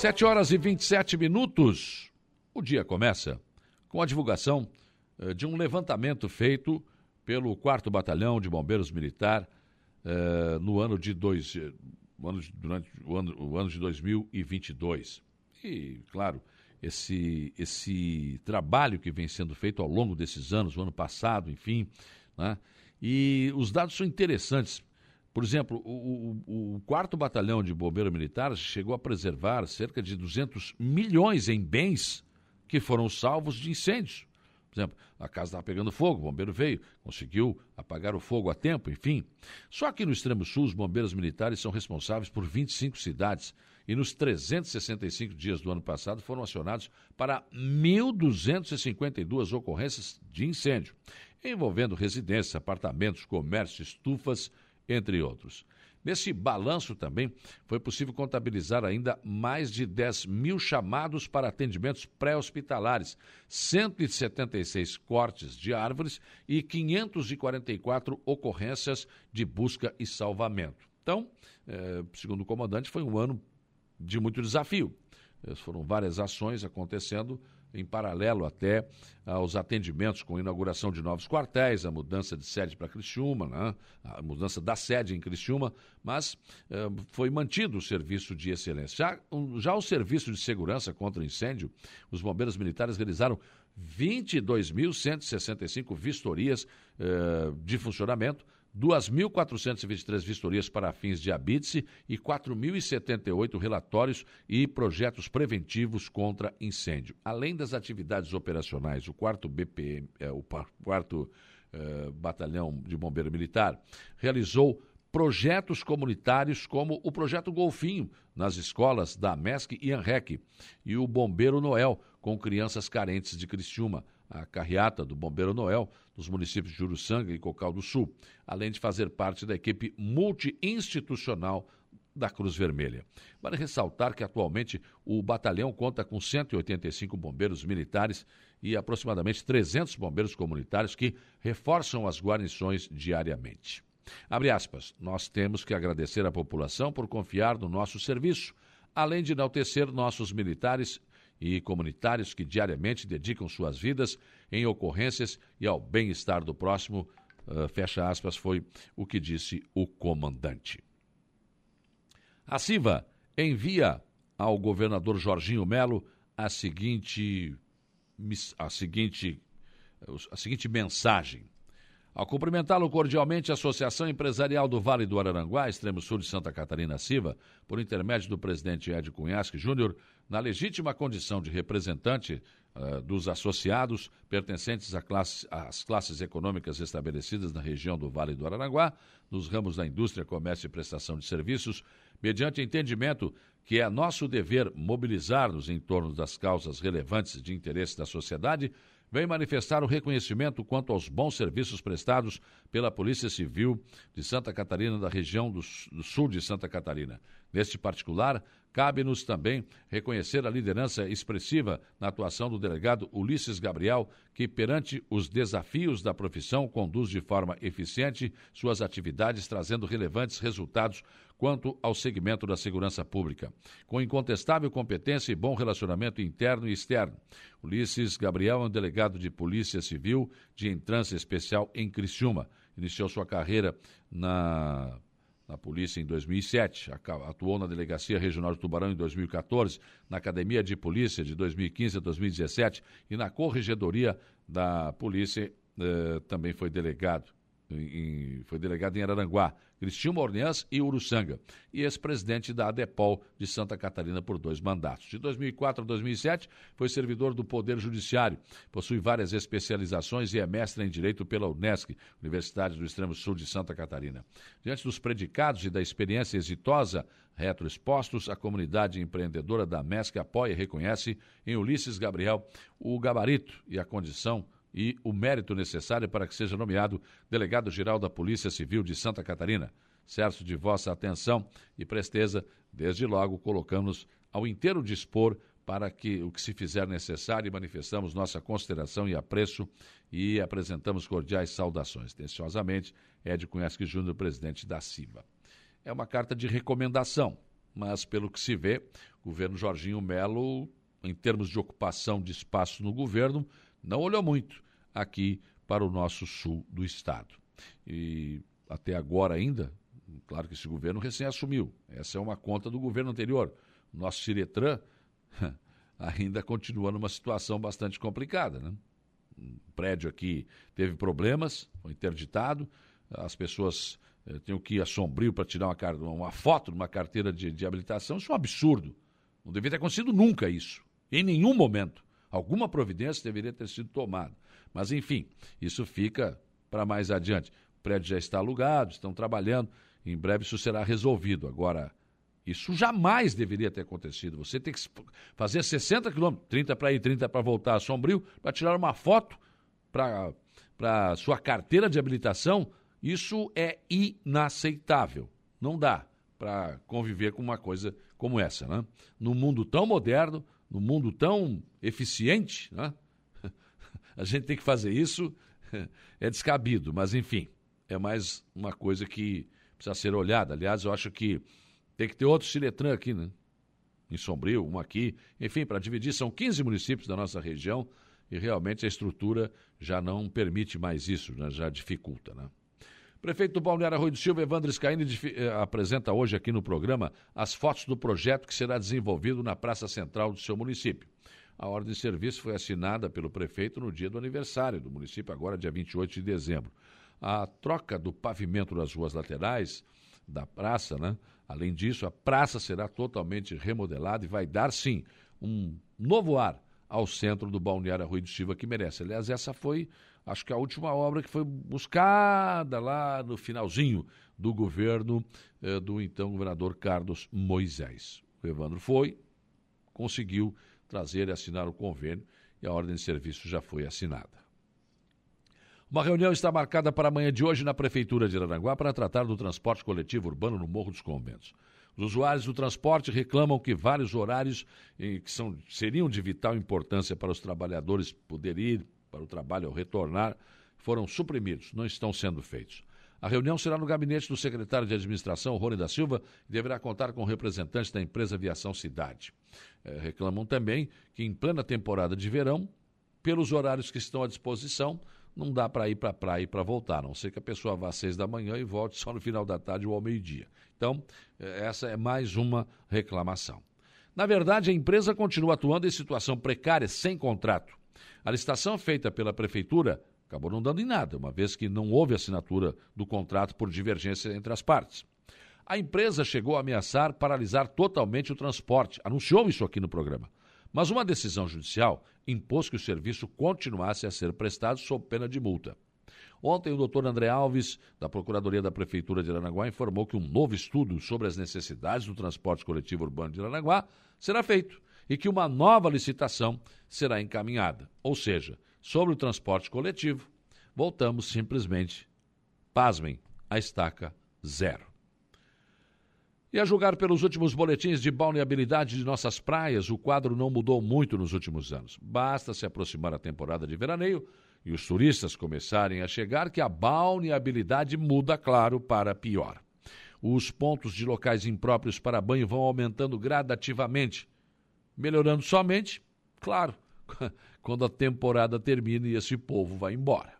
Sete horas e 27 minutos. O dia começa com a divulgação eh, de um levantamento feito pelo 4 Batalhão de Bombeiros Militar eh, no ano de dois, eh, durante o ano, o ano de 2022. E, claro, esse, esse trabalho que vem sendo feito ao longo desses anos, o ano passado, enfim, né? e os dados são interessantes por exemplo, o, o, o quarto batalhão de bombeiro militar chegou a preservar cerca de 200 milhões em bens que foram salvos de incêndios. Por exemplo, a casa estava pegando fogo, o bombeiro veio, conseguiu apagar o fogo a tempo, enfim. Só que no extremo sul, os bombeiros militares são responsáveis por 25 cidades e nos 365 dias do ano passado foram acionados para 1.252 ocorrências de incêndio, envolvendo residências, apartamentos, comércio, estufas entre outros. Nesse balanço também foi possível contabilizar ainda mais de 10 mil chamados para atendimentos pré-hospitalares, 176 cortes de árvores e 544 ocorrências de busca e salvamento. Então, eh, segundo o comandante, foi um ano de muito desafio. Foram várias ações acontecendo em paralelo até aos atendimentos com inauguração de novos quartéis, a mudança de sede para Criciúma, né? a mudança da sede em Criciúma, mas eh, foi mantido o serviço de excelência. Já, um, já o serviço de segurança contra incêndio, os bombeiros militares realizaram 22.165 vistorias eh, de funcionamento, 2.423 vistorias para fins de habite e 4.078 relatórios e projetos preventivos contra incêndio. Além das atividades operacionais, o 4 BPM, é, o 4 é, Batalhão de Bombeiro Militar, realizou projetos comunitários como o Projeto Golfinho, nas escolas da MESC e ANREC, e o Bombeiro Noel, com crianças carentes de Criciúma a carreata do Bombeiro Noel nos municípios de Juruçanga e Cocal do Sul, além de fazer parte da equipe multi-institucional da Cruz Vermelha. Vale ressaltar que atualmente o batalhão conta com 185 bombeiros militares e aproximadamente 300 bombeiros comunitários que reforçam as guarnições diariamente. Abre aspas, nós temos que agradecer à população por confiar no nosso serviço, além de enaltecer nossos militares e comunitários que diariamente dedicam suas vidas em ocorrências e ao bem-estar do próximo, uh, fecha aspas, foi o que disse o comandante. A CIVA envia ao governador Jorginho Melo a seguinte, a seguinte, a seguinte mensagem. Ao cumprimentá-lo cordialmente, a Associação Empresarial do Vale do Araranguá, extremo sul de Santa Catarina Silva, por intermédio do presidente Ed Cunhasque Júnior, na legítima condição de representante uh, dos associados pertencentes classe, às classes econômicas estabelecidas na região do Vale do Araranguá, nos ramos da indústria, comércio e prestação de serviços, mediante entendimento que é nosso dever mobilizar-nos em torno das causas relevantes de interesse da sociedade, vem manifestar o reconhecimento quanto aos bons serviços prestados pela Polícia Civil de Santa Catarina, da região do, sul de Santa Catarina. Neste particular, cabe-nos também reconhecer a liderança expressiva na atuação do delegado Ulisses Gabriel, que, perante os desafios da profissão, conduz de forma eficiente suas atividades, trazendo relevantes resultados quanto ao segmento da segurança pública, com incontestável competência e bom relacionamento interno e externo. Ulisses Gabriel é um delegado de Polícia Civil de entrância especial em Criciúma. Iniciou sua carreira na na polícia em 2007, atuou na Delegacia Regional de Tubarão em 2014, na Academia de Polícia de 2015 a 2017 e na Corregedoria da Polícia eh, também foi delegado em, foi delegado em Araranguá, Cristina Orneans e Uruçanga, e ex-presidente da ADEPOL de Santa Catarina por dois mandatos. De 2004 a 2007, foi servidor do Poder Judiciário, possui várias especializações e é mestre em Direito pela Unesc, Universidade do Extremo Sul de Santa Catarina. Diante dos predicados e da experiência exitosa retroexpostos, a comunidade empreendedora da MESC apoia e reconhece em Ulisses Gabriel o gabarito e a condição e o mérito necessário para que seja nomeado delegado-geral da Polícia Civil de Santa Catarina. Certo de vossa atenção e presteza, desde logo colocamos ao inteiro dispor para que o que se fizer necessário manifestamos nossa consideração e apreço e apresentamos cordiais saudações. Atenciosamente, Ed Cunhasque Júnior, presidente da CIVA. É uma carta de recomendação, mas pelo que se vê, o governo Jorginho Melo, em termos de ocupação de espaço no governo, não olhou muito aqui para o nosso sul do estado. E até agora ainda, claro que esse governo recém assumiu. Essa é uma conta do governo anterior. Nosso Ciretran ainda continua numa situação bastante complicada, né? O prédio aqui teve problemas, foi interditado, as pessoas eh, tinham que ir a Sombrio para tirar uma, uma foto uma carteira de, de habilitação. Isso é um absurdo. Não deveria ter acontecido nunca isso, em nenhum momento. Alguma providência deveria ter sido tomada. Mas, enfim, isso fica para mais adiante. O prédio já está alugado, estão trabalhando, em breve isso será resolvido. Agora, isso jamais deveria ter acontecido. Você tem que fazer 60 quilômetros, 30 para ir, 30 para voltar a Sombrio, para tirar uma foto para sua carteira de habilitação. Isso é inaceitável. Não dá para conviver com uma coisa como essa. Né? No mundo tão moderno, no mundo tão eficiente, né? a gente tem que fazer isso, é descabido, mas enfim, é mais uma coisa que precisa ser olhada. Aliás, eu acho que tem que ter outro Ciretran aqui, né? Em Sombrio, um aqui, enfim, para dividir, são 15 municípios da nossa região e realmente a estrutura já não permite mais isso, né? já dificulta, né? Prefeito do Balneário Arroio do Silva, Evandro Scaini, eh, apresenta hoje aqui no programa as fotos do projeto que será desenvolvido na Praça Central do seu município. A ordem de serviço foi assinada pelo prefeito no dia do aniversário do município, agora dia 28 de dezembro. A troca do pavimento das ruas laterais da praça, né? Além disso, a praça será totalmente remodelada e vai dar, sim, um novo ar ao centro do Balneário Arroio do Silva que merece. Aliás, essa foi acho que a última obra que foi buscada lá no finalzinho do governo eh, do então governador Carlos Moisés. O Evandro foi, conseguiu trazer e assinar o convênio e a ordem de serviço já foi assinada. Uma reunião está marcada para amanhã de hoje na Prefeitura de Aranaguá para tratar do transporte coletivo urbano no Morro dos Conventos. Os usuários do transporte reclamam que vários horários que são, seriam de vital importância para os trabalhadores poderem ir para o trabalho ao retornar foram suprimidos, não estão sendo feitos. A reunião será no gabinete do secretário de Administração, Rony da Silva, e deverá contar com representantes da empresa Aviação Cidade. É, reclamam também que, em plena temporada de verão, pelos horários que estão à disposição, não dá para ir para a praia e para voltar, a não ser que a pessoa vá às seis da manhã e volte só no final da tarde ou ao meio-dia. Então, é, essa é mais uma reclamação. Na verdade, a empresa continua atuando em situação precária, sem contrato. A licitação feita pela Prefeitura acabou não dando em nada, uma vez que não houve assinatura do contrato por divergência entre as partes. A empresa chegou a ameaçar paralisar totalmente o transporte, anunciou isso aqui no programa. Mas uma decisão judicial impôs que o serviço continuasse a ser prestado sob pena de multa. Ontem, o doutor André Alves, da Procuradoria da Prefeitura de Aranaguá, informou que um novo estudo sobre as necessidades do transporte coletivo urbano de Aranaguá será feito e que uma nova licitação será encaminhada. Ou seja, sobre o transporte coletivo, voltamos simplesmente, pasmem, a estaca zero. E a julgar pelos últimos boletins de balneabilidade de nossas praias, o quadro não mudou muito nos últimos anos. Basta se aproximar a temporada de veraneio e os turistas começarem a chegar que a balneabilidade muda, claro, para pior. Os pontos de locais impróprios para banho vão aumentando gradativamente melhorando somente, claro, quando a temporada termina e esse povo vai embora.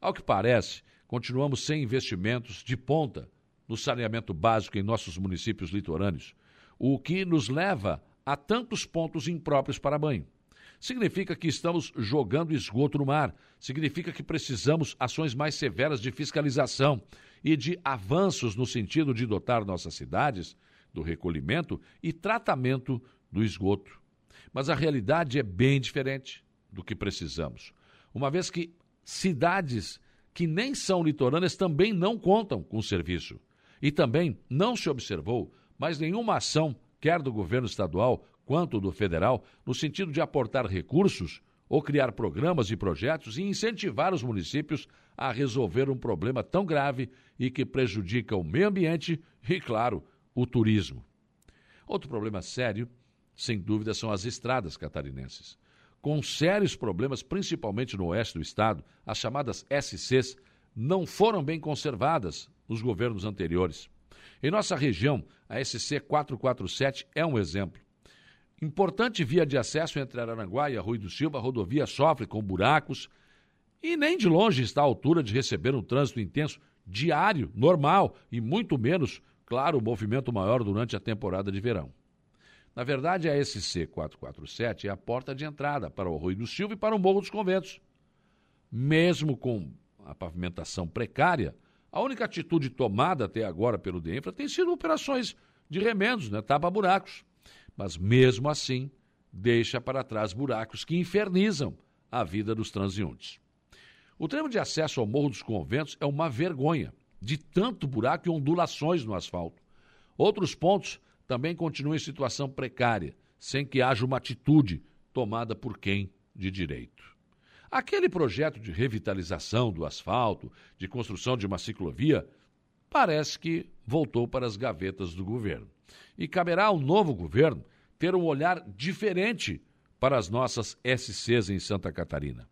Ao que parece, continuamos sem investimentos de ponta no saneamento básico em nossos municípios litorâneos, o que nos leva a tantos pontos impróprios para banho. Significa que estamos jogando esgoto no mar, significa que precisamos ações mais severas de fiscalização e de avanços no sentido de dotar nossas cidades do recolhimento e tratamento do esgoto. Mas a realidade é bem diferente do que precisamos, uma vez que cidades que nem são litorâneas também não contam com o serviço. E também não se observou mais nenhuma ação, quer do governo estadual quanto do federal, no sentido de aportar recursos ou criar programas e projetos e incentivar os municípios a resolver um problema tão grave e que prejudica o meio ambiente e, claro, o turismo. Outro problema sério sem dúvida, são as estradas catarinenses. Com sérios problemas, principalmente no oeste do estado, as chamadas SCs não foram bem conservadas nos governos anteriores. Em nossa região, a SC 447 é um exemplo. Importante via de acesso entre Araranguá e Arroio do Silva, a rodovia sofre com buracos e nem de longe está à altura de receber um trânsito intenso diário, normal e muito menos, claro, o movimento maior durante a temporada de verão. Na verdade, a SC 447 é a porta de entrada para o Arroio do Silva e para o Morro dos Conventos. Mesmo com a pavimentação precária, a única atitude tomada até agora pelo DENFRA tem sido operações de remendos, né, tapa-buracos mas mesmo assim deixa para trás buracos que infernizam a vida dos transeuntes. O tramo de acesso ao Morro dos Conventos é uma vergonha, de tanto buraco e ondulações no asfalto. Outros pontos também continuam em situação precária, sem que haja uma atitude tomada por quem de direito. Aquele projeto de revitalização do asfalto, de construção de uma ciclovia, parece que voltou para as gavetas do governo. E caberá ao novo governo ter um olhar diferente para as nossas SCs em Santa Catarina.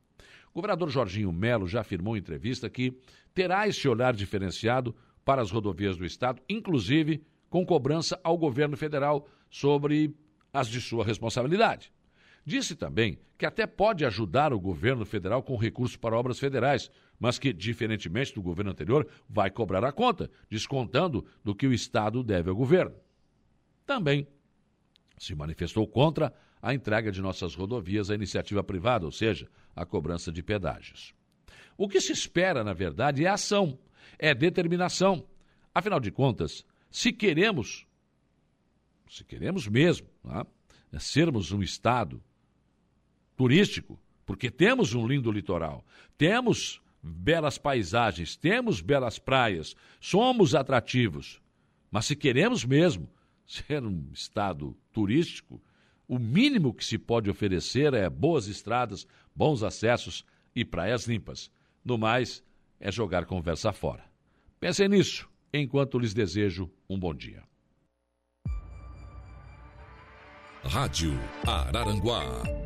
O governador Jorginho Melo já afirmou em entrevista que terá esse olhar diferenciado para as rodovias do Estado, inclusive com cobrança ao governo federal sobre as de sua responsabilidade. Disse também que até pode ajudar o governo federal com recursos para obras federais, mas que, diferentemente do governo anterior, vai cobrar a conta, descontando do que o Estado deve ao governo. Também se manifestou contra a entrega de nossas rodovias à iniciativa privada, ou seja, a cobrança de pedágios. O que se espera, na verdade, é ação, é determinação. Afinal de contas, se queremos, se queremos mesmo, tá? sermos um Estado turístico, porque temos um lindo litoral, temos belas paisagens, temos belas praias, somos atrativos. Mas se queremos mesmo ser um estado turístico, o mínimo que se pode oferecer é boas estradas, bons acessos e praias limpas. No mais, é jogar conversa fora. Pensem nisso enquanto lhes desejo um bom dia. Rádio Araranguá